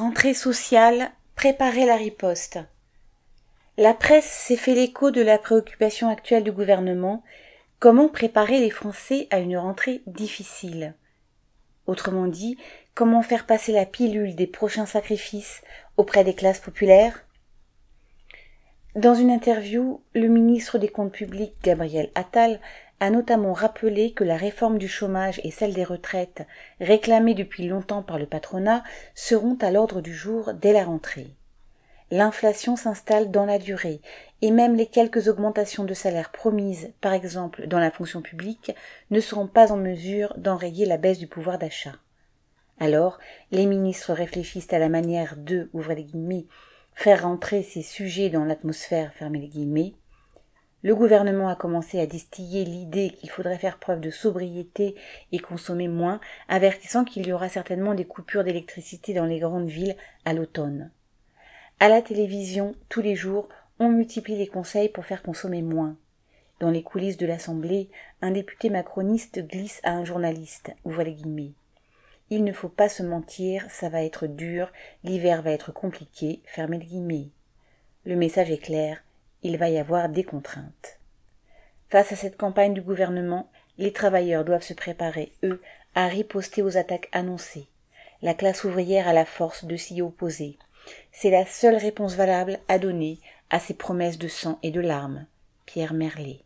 Rentrée sociale, préparer la riposte. La presse s'est fait l'écho de la préoccupation actuelle du gouvernement. Comment préparer les Français à une rentrée difficile? Autrement dit, comment faire passer la pilule des prochains sacrifices auprès des classes populaires? Dans une interview, le ministre des Comptes publics, Gabriel Attal, a notamment rappelé que la réforme du chômage et celle des retraites, réclamées depuis longtemps par le patronat, seront à l'ordre du jour dès la rentrée. L'inflation s'installe dans la durée, et même les quelques augmentations de salaire promises, par exemple dans la fonction publique, ne seront pas en mesure d'enrayer la baisse du pouvoir d'achat. Alors, les ministres réfléchissent à la manière de, ouvrez les guillemets, faire rentrer ces sujets dans l'atmosphère, fermez les guillemets, le gouvernement a commencé à distiller l'idée qu'il faudrait faire preuve de sobriété et consommer moins, avertissant qu'il y aura certainement des coupures d'électricité dans les grandes villes à l'automne. À la télévision, tous les jours, on multiplie les conseils pour faire consommer moins. Dans les coulisses de l'Assemblée, un député macroniste glisse à un journaliste, ouvre les. Il ne faut pas se mentir, ça va être dur, l'hiver va être compliqué, fermez les guillemets. Le message est clair, il va y avoir des contraintes. Face à cette campagne du gouvernement, les travailleurs doivent se préparer, eux, à riposter aux attaques annoncées. La classe ouvrière a la force de s'y opposer. C'est la seule réponse valable à donner à ces promesses de sang et de larmes. Pierre Merlet.